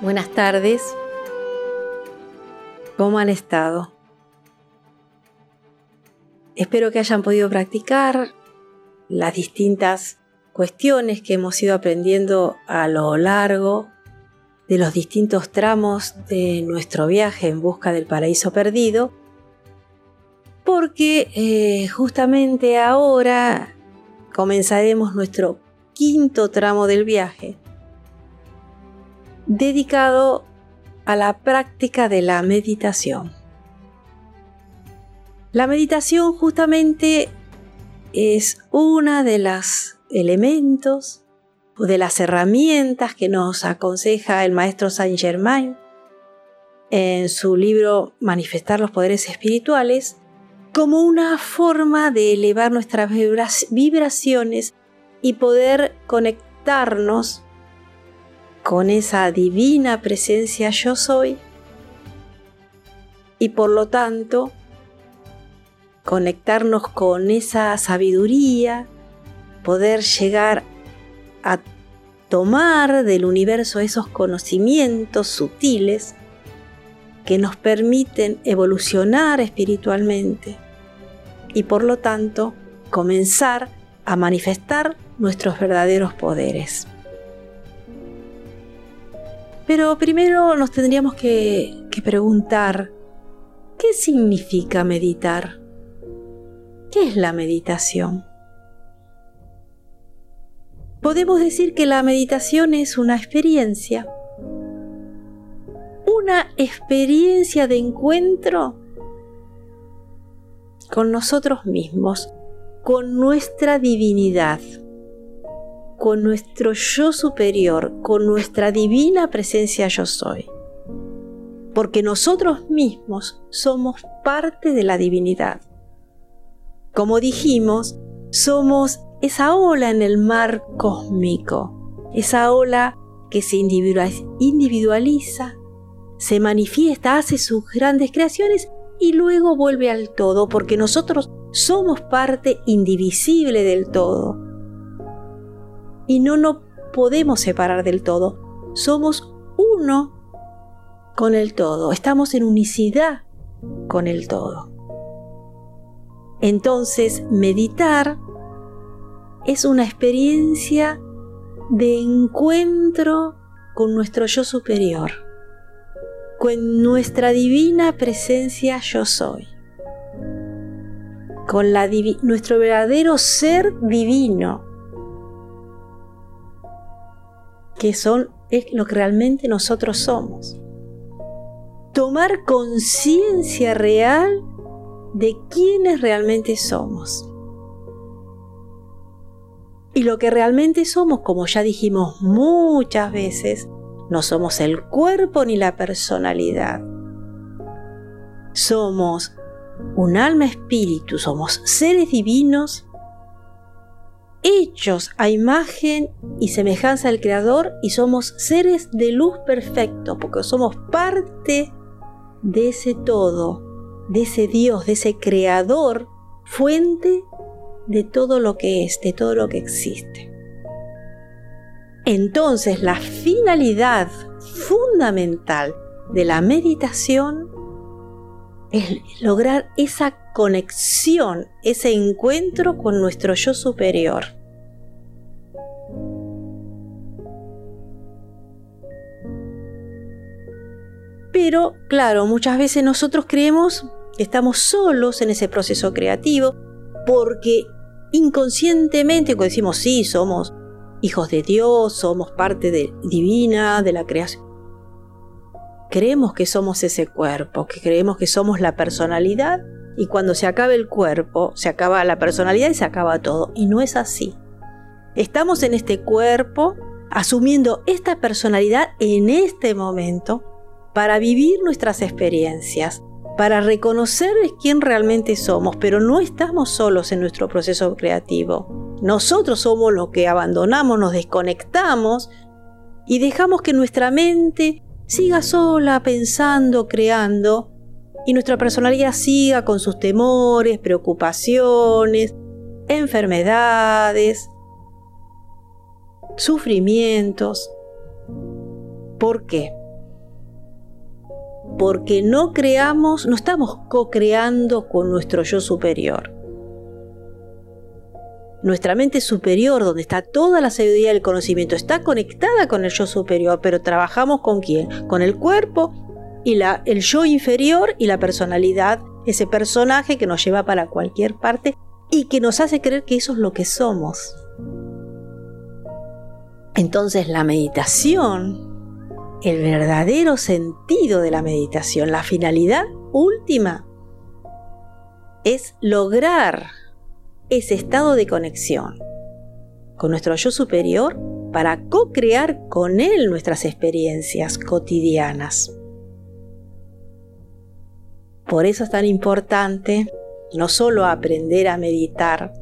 Buenas tardes. ¿Cómo han estado? Espero que hayan podido practicar las distintas cuestiones que hemos ido aprendiendo a lo largo de los distintos tramos de nuestro viaje en busca del paraíso perdido, porque eh, justamente ahora comenzaremos nuestro quinto tramo del viaje, dedicado a la práctica de la meditación. La meditación justamente es una de los elementos o de las herramientas que nos aconseja el maestro Saint Germain en su libro Manifestar los poderes espirituales como una forma de elevar nuestras vibraciones y poder conectarnos con esa divina presencia yo soy y por lo tanto conectarnos con esa sabiduría, poder llegar a tomar del universo esos conocimientos sutiles que nos permiten evolucionar espiritualmente y por lo tanto comenzar a manifestar nuestros verdaderos poderes. Pero primero nos tendríamos que, preguntar, ¿qué significa meditar? ¿Qué es la meditación? Podemos decir que la meditación es una experiencia, una experiencia de encuentro con nosotros mismos, con nuestra divinidad con nuestro yo superior, con nuestra divina presencia yo soy. Porque nosotros mismos somos parte de la divinidad. Como dijimos, somos esa ola en el mar cósmico, esa ola que se individualiza, se manifiesta, hace sus grandes creaciones y luego vuelve al todo, porque nosotros somos parte indivisible del todo y no nos podemos separar del todo. Somos uno con el todo, estamos en unicidad con el todo. Entonces, meditar es una experiencia de encuentro con nuestro yo superior, con nuestra divina presencia yo soy, con la nuestro verdadero ser divino, que son es lo que realmente nosotros somos. Tomar conciencia real de quiénes realmente somos. Y lo que realmente somos, como ya dijimos muchas veces, no somos el cuerpo ni la personalidad. Somos un alma espíritu, somos seres divinos hechos a imagen y semejanza del Creador y somos seres de luz perfecto, porque somos parte de ese todo, de ese Dios, de ese Creador, fuente de todo lo que es, de todo lo que existe. Entonces la finalidad fundamental de la meditación es lograr esa conexión, ese encuentro con nuestro yo superior. Pero, claro, muchas veces nosotros creemos que estamos solos en ese proceso creativo porque inconscientemente cuando decimos sí, somos hijos de Dios, somos parte de, divina de la creación, creemos que somos ese cuerpo, que creemos que somos la personalidad y cuando se acaba el cuerpo, se acaba la personalidad y se acaba todo. Y no es así. Estamos en este cuerpo asumiendo esta personalidad en este momento para vivir nuestras experiencias, para reconocer quién realmente somos, pero no estamos solos en nuestro proceso creativo. Nosotros somos los que abandonamos, nos desconectamos y dejamos que nuestra mente siga sola pensando, creando, y nuestra personalidad siga con sus temores, preocupaciones, enfermedades, sufrimientos. ¿Por qué? porque no creamos, no estamos co-creando con nuestro yo superior. Nuestra mente superior, donde está toda la sabiduría del conocimiento, está conectada con el yo superior, pero trabajamos con quién? Con el cuerpo y la, el yo inferior y la personalidad, ese personaje que nos lleva para cualquier parte y que nos hace creer que eso es lo que somos. Entonces la meditación, el verdadero sentido de la meditación, la finalidad última, es lograr ese estado de conexión con nuestro yo superior para co-crear con él nuestras experiencias cotidianas. Por eso es tan importante no solo aprender a meditar,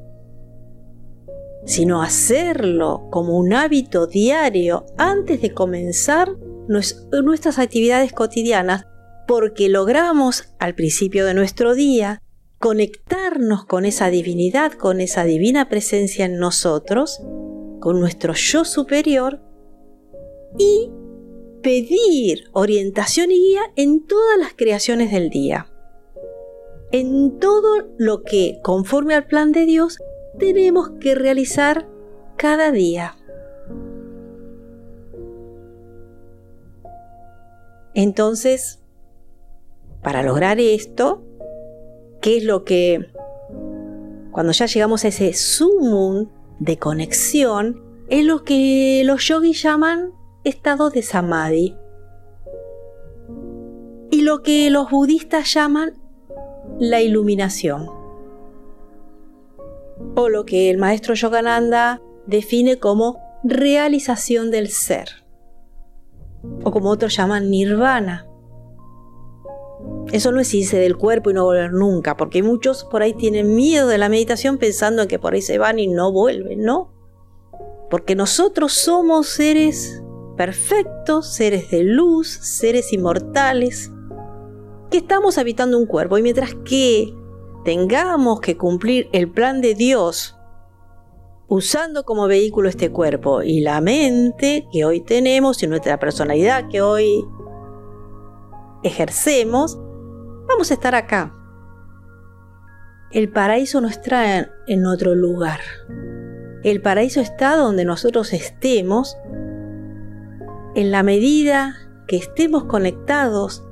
sino hacerlo como un hábito diario antes de comenzar nuestras actividades cotidianas, porque logramos al principio de nuestro día conectarnos con esa divinidad, con esa divina presencia en nosotros, con nuestro yo superior y pedir orientación y guía en todas las creaciones del día. En todo lo que, conforme al plan de Dios, tenemos que realizar cada día. Entonces, para lograr esto, ¿qué es lo que cuando ya llegamos a ese sumum de conexión, es lo que los yogis llaman estado de samadhi. Y lo que los budistas llaman la iluminación o lo que el maestro Yogananda define como realización del ser, o como otros llaman nirvana. Eso no es irse del cuerpo y no volver nunca, porque muchos por ahí tienen miedo de la meditación pensando en que por ahí se van y no vuelven, ¿no? Porque nosotros somos seres perfectos, seres de luz, seres inmortales, que estamos habitando un cuerpo y mientras que tengamos que cumplir el plan de Dios usando como vehículo este cuerpo y la mente que hoy tenemos y nuestra personalidad que hoy ejercemos, vamos a estar acá. El paraíso no está en otro lugar. El paraíso está donde nosotros estemos en la medida que estemos conectados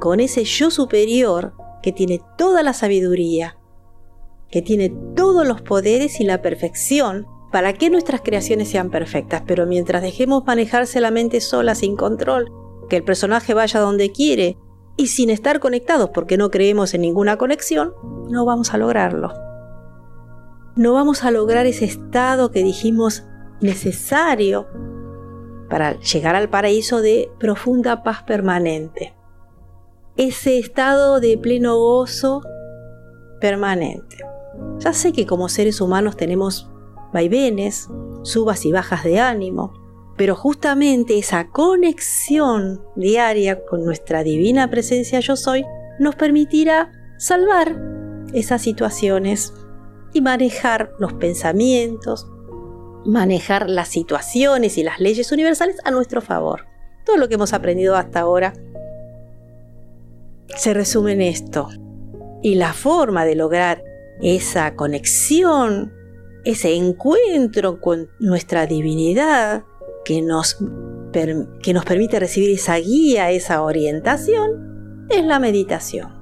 con ese yo superior que tiene toda la sabiduría, que tiene todos los poderes y la perfección para que nuestras creaciones sean perfectas, pero mientras dejemos manejarse la mente sola sin control, que el personaje vaya donde quiere y sin estar conectados porque no creemos en ninguna conexión, no vamos a lograrlo. No vamos a lograr ese estado que dijimos necesario para llegar al paraíso de profunda paz permanente ese estado de pleno gozo permanente. Ya sé que como seres humanos tenemos vaivenes, subas y bajas de ánimo, pero justamente esa conexión diaria con nuestra divina presencia yo soy nos permitirá salvar esas situaciones y manejar los pensamientos, manejar las situaciones y las leyes universales a nuestro favor. Todo lo que hemos aprendido hasta ahora se resume en esto. Y la forma de lograr esa conexión, ese encuentro con nuestra divinidad que nos, que nos permite recibir esa guía, esa orientación, es la meditación.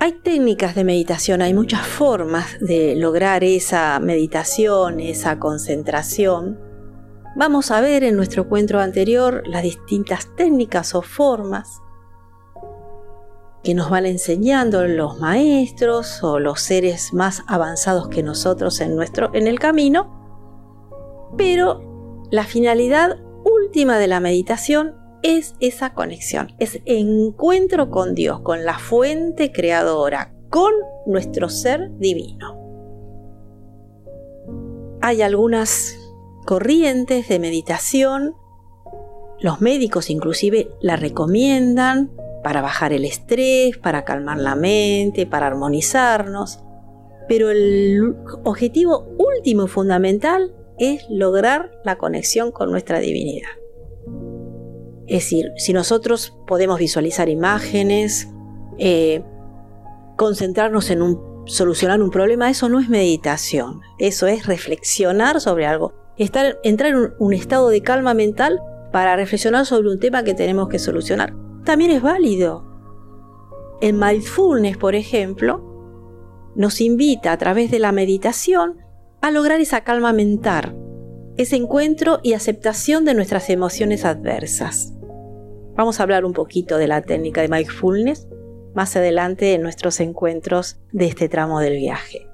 Hay técnicas de meditación, hay muchas formas de lograr esa meditación, esa concentración. Vamos a ver en nuestro encuentro anterior las distintas técnicas o formas que nos van enseñando los maestros o los seres más avanzados que nosotros en, nuestro, en el camino, pero la finalidad última de la meditación es esa conexión, es encuentro con Dios, con la fuente creadora, con nuestro ser divino. Hay algunas corrientes de meditación. Los médicos inclusive la recomiendan para bajar el estrés, para calmar la mente, para armonizarnos. Pero el objetivo último y fundamental es lograr la conexión con nuestra divinidad. Es decir, si nosotros podemos visualizar imágenes, eh, concentrarnos en un, solucionar un problema, eso no es meditación, eso es reflexionar sobre algo, estar, entrar en un estado de calma mental para reflexionar sobre un tema que tenemos que solucionar. También es válido. En mindfulness, por ejemplo, nos invita a través de la meditación a lograr esa calma mental, ese encuentro y aceptación de nuestras emociones adversas. Vamos a hablar un poquito de la técnica de mindfulness más adelante en nuestros encuentros de este tramo del viaje.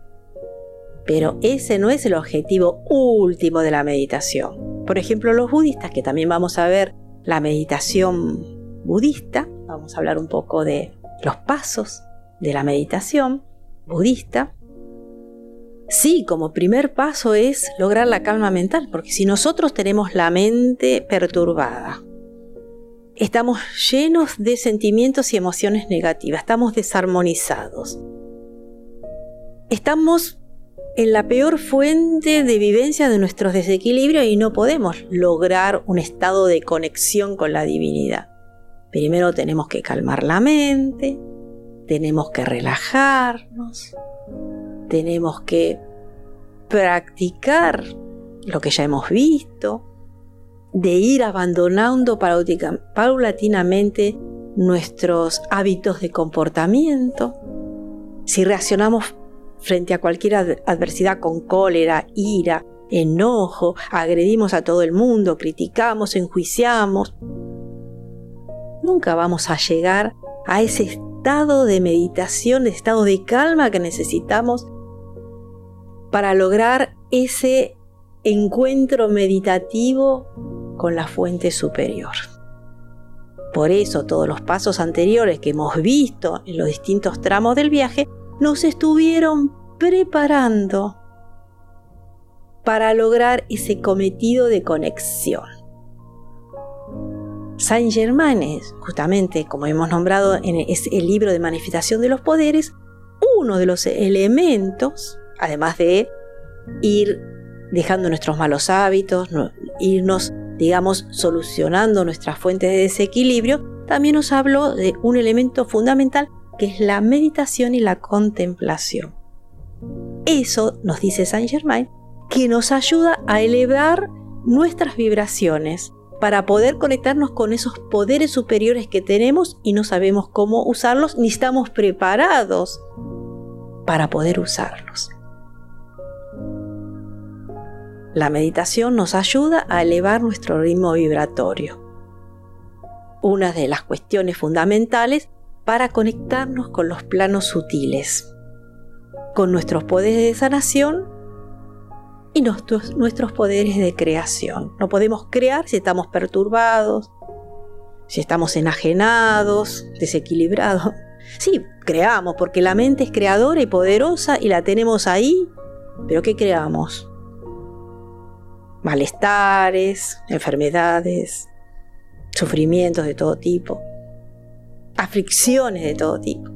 Pero ese no es el objetivo último de la meditación. Por ejemplo, los budistas, que también vamos a ver la meditación budista, vamos a hablar un poco de los pasos de la meditación budista. Sí, como primer paso es lograr la calma mental, porque si nosotros tenemos la mente perturbada, estamos llenos de sentimientos y emociones negativas, estamos desarmonizados. Estamos en la peor fuente de vivencia de nuestros desequilibrios y no podemos lograr un estado de conexión con la divinidad. Primero tenemos que calmar la mente, tenemos que relajarnos, tenemos que practicar lo que ya hemos visto, de ir abandonando paulatinamente nuestros hábitos de comportamiento. Si reaccionamos frente a cualquier adversidad con cólera, ira, enojo, agredimos a todo el mundo, criticamos, enjuiciamos, nunca vamos a llegar a ese estado de meditación, de estado de calma que necesitamos para lograr ese encuentro meditativo con la fuente superior. Por eso todos los pasos anteriores que hemos visto en los distintos tramos del viaje nos estuvieron preparando para lograr ese cometido de conexión. Saint Germain es justamente, como hemos nombrado en el libro de manifestación de los poderes, uno de los elementos, además de ir dejando nuestros malos hábitos, irnos digamos, solucionando nuestras fuentes de desequilibrio, también nos habló de un elemento fundamental que es la meditación y la contemplación. Eso, nos dice Saint Germain, que nos ayuda a elevar nuestras vibraciones para poder conectarnos con esos poderes superiores que tenemos y no sabemos cómo usarlos ni estamos preparados para poder usarlos. La meditación nos ayuda a elevar nuestro ritmo vibratorio. Una de las cuestiones fundamentales para conectarnos con los planos sutiles, con nuestros poderes de sanación y nuestros, nuestros poderes de creación. No podemos crear si estamos perturbados, si estamos enajenados, desequilibrados. Sí, creamos porque la mente es creadora y poderosa y la tenemos ahí, pero ¿qué creamos? malestares, enfermedades, sufrimientos de todo tipo, aflicciones de todo tipo.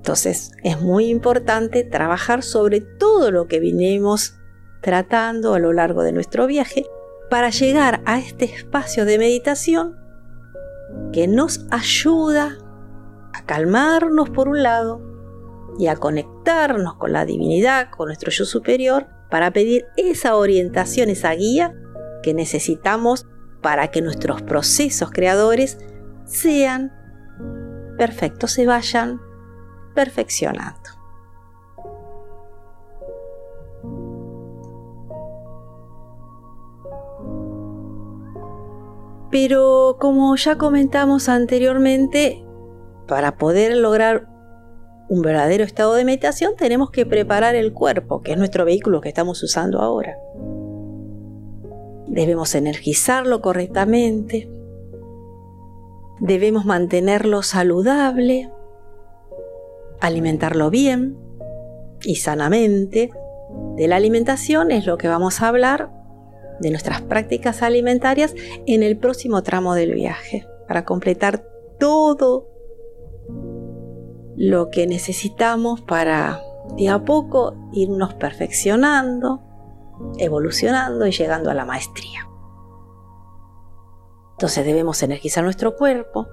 Entonces es muy importante trabajar sobre todo lo que vinimos tratando a lo largo de nuestro viaje para llegar a este espacio de meditación que nos ayuda a calmarnos por un lado y a conectarnos con la divinidad, con nuestro yo superior, para pedir esa orientación, esa guía que necesitamos para que nuestros procesos creadores sean perfectos, se vayan perfeccionando. Pero como ya comentamos anteriormente, para poder lograr un verdadero estado de meditación, tenemos que preparar el cuerpo, que es nuestro vehículo que estamos usando ahora. Debemos energizarlo correctamente. Debemos mantenerlo saludable, alimentarlo bien y sanamente. De la alimentación es lo que vamos a hablar de nuestras prácticas alimentarias en el próximo tramo del viaje, para completar todo lo que necesitamos para de a poco irnos perfeccionando evolucionando y llegando a la maestría. Entonces debemos energizar nuestro cuerpo,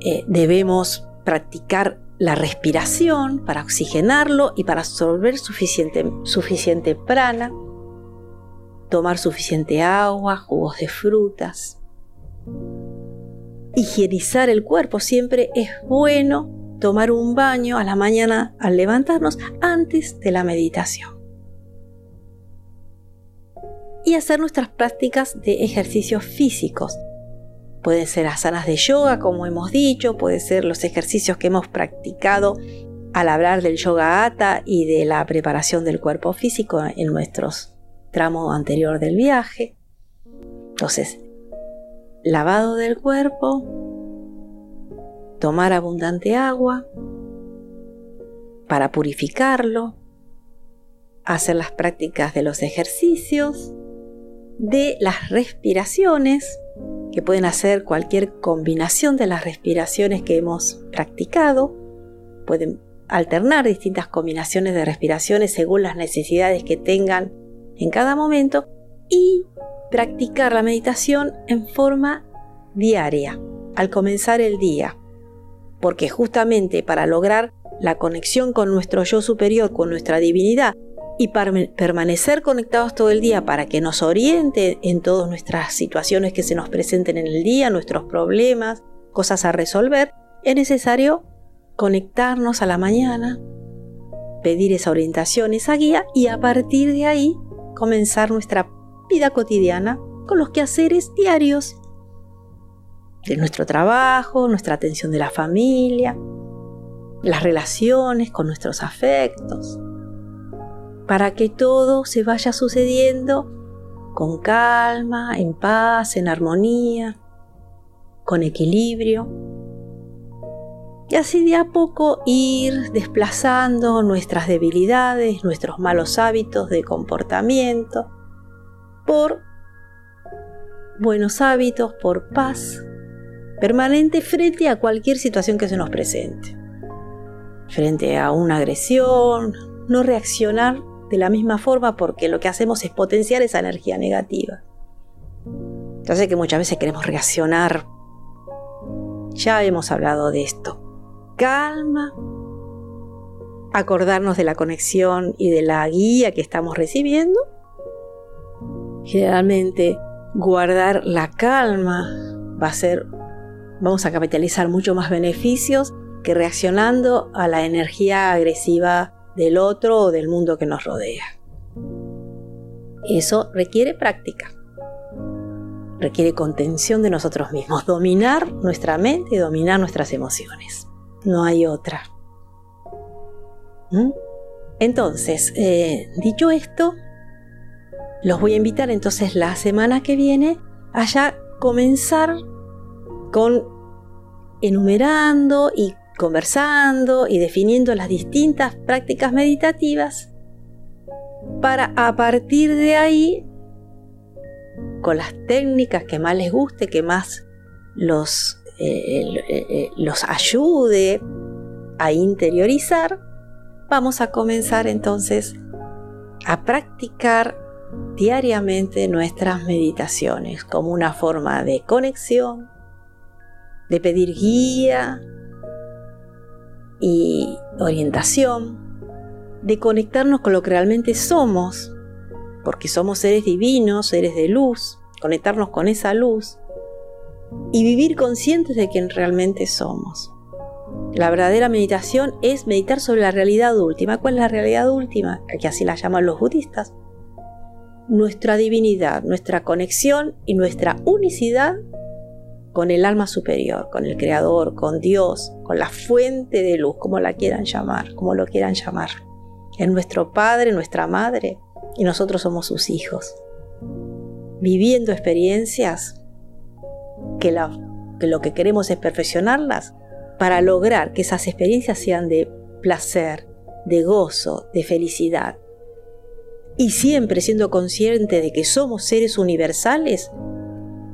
eh, debemos practicar la respiración para oxigenarlo y para absorber suficiente, suficiente prana, tomar suficiente agua, jugos de frutas. Higienizar el cuerpo siempre es bueno tomar un baño a la mañana al levantarnos antes de la meditación. Y hacer nuestras prácticas de ejercicios físicos. Pueden ser asanas de yoga, como hemos dicho, pueden ser los ejercicios que hemos practicado al hablar del yoga ata y de la preparación del cuerpo físico en nuestros tramos anterior del viaje. Entonces, lavado del cuerpo, tomar abundante agua para purificarlo, hacer las prácticas de los ejercicios, de las respiraciones, que pueden hacer cualquier combinación de las respiraciones que hemos practicado, pueden alternar distintas combinaciones de respiraciones según las necesidades que tengan en cada momento y practicar la meditación en forma diaria, al comenzar el día. Porque justamente para lograr la conexión con nuestro yo superior, con nuestra divinidad, y para permanecer conectados todo el día para que nos oriente en todas nuestras situaciones que se nos presenten en el día, nuestros problemas, cosas a resolver, es necesario conectarnos a la mañana, pedir esa orientación, esa guía y a partir de ahí comenzar nuestra vida cotidiana con los quehaceres diarios de nuestro trabajo, nuestra atención de la familia, las relaciones con nuestros afectos, para que todo se vaya sucediendo con calma, en paz, en armonía, con equilibrio. Y así de a poco ir desplazando nuestras debilidades, nuestros malos hábitos de comportamiento, por buenos hábitos, por paz, permanente frente a cualquier situación que se nos presente. Frente a una agresión, no reaccionar de la misma forma porque lo que hacemos es potenciar esa energía negativa. Entonces que muchas veces queremos reaccionar. Ya hemos hablado de esto. Calma, acordarnos de la conexión y de la guía que estamos recibiendo. Generalmente guardar la calma va a ser vamos a capitalizar mucho más beneficios que reaccionando a la energía agresiva del otro o del mundo que nos rodea. Eso requiere práctica, requiere contención de nosotros mismos, dominar nuestra mente y dominar nuestras emociones. No hay otra. ¿Mm? Entonces, eh, dicho esto, los voy a invitar entonces la semana que viene a ya comenzar con enumerando y conversando y definiendo las distintas prácticas meditativas para a partir de ahí, con las técnicas que más les guste, que más los, eh, eh, eh, los ayude a interiorizar, vamos a comenzar entonces a practicar diariamente nuestras meditaciones como una forma de conexión, de pedir guía y orientación, de conectarnos con lo que realmente somos, porque somos seres divinos, seres de luz, conectarnos con esa luz y vivir conscientes de quién realmente somos. La verdadera meditación es meditar sobre la realidad última. ¿Cuál es la realidad última? Que así la llaman los budistas. Nuestra divinidad, nuestra conexión y nuestra unicidad con el alma superior, con el Creador, con Dios, con la fuente de luz, como la quieran llamar, como lo quieran llamar. Es nuestro Padre, nuestra Madre, y nosotros somos sus hijos. Viviendo experiencias que, lo que queremos es perfeccionarlas para lograr que esas experiencias sean de placer, de gozo, de felicidad. Y siempre siendo consciente de que somos seres universales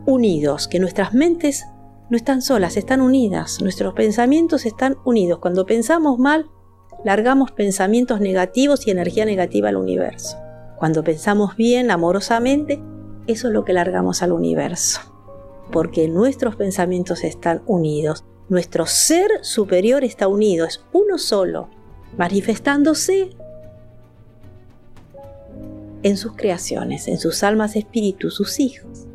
unidos, que nuestras mentes no están solas, están unidas, nuestros pensamientos están unidos. Cuando pensamos mal, largamos pensamientos negativos y energía negativa al universo. Cuando pensamos bien, amorosamente, eso es lo que largamos al universo. Porque nuestros pensamientos están unidos. Nuestro ser superior está unido, es uno solo, manifestándose en sus creaciones, en sus almas espíritus, sus hijos.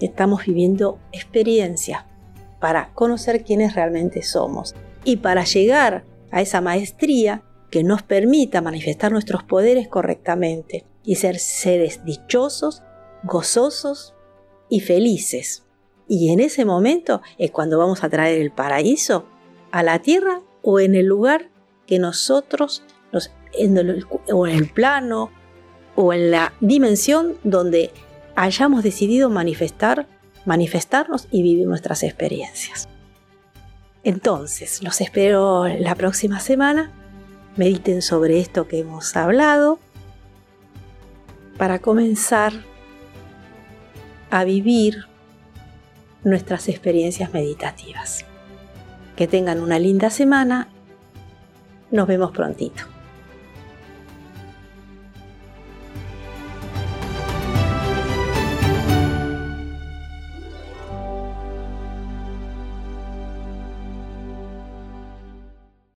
Estamos viviendo experiencia para conocer quiénes realmente somos y para llegar a esa maestría que nos permita manifestar nuestros poderes correctamente y ser seres dichosos, gozosos y felices. Y en ese momento es cuando vamos a traer el paraíso a la tierra o en el lugar que nosotros, o en el plano o en la dimensión donde hayamos decidido manifestar, manifestarnos y vivir nuestras experiencias. Entonces, los espero la próxima semana. Mediten sobre esto que hemos hablado para comenzar a vivir nuestras experiencias meditativas. Que tengan una linda semana. Nos vemos prontito.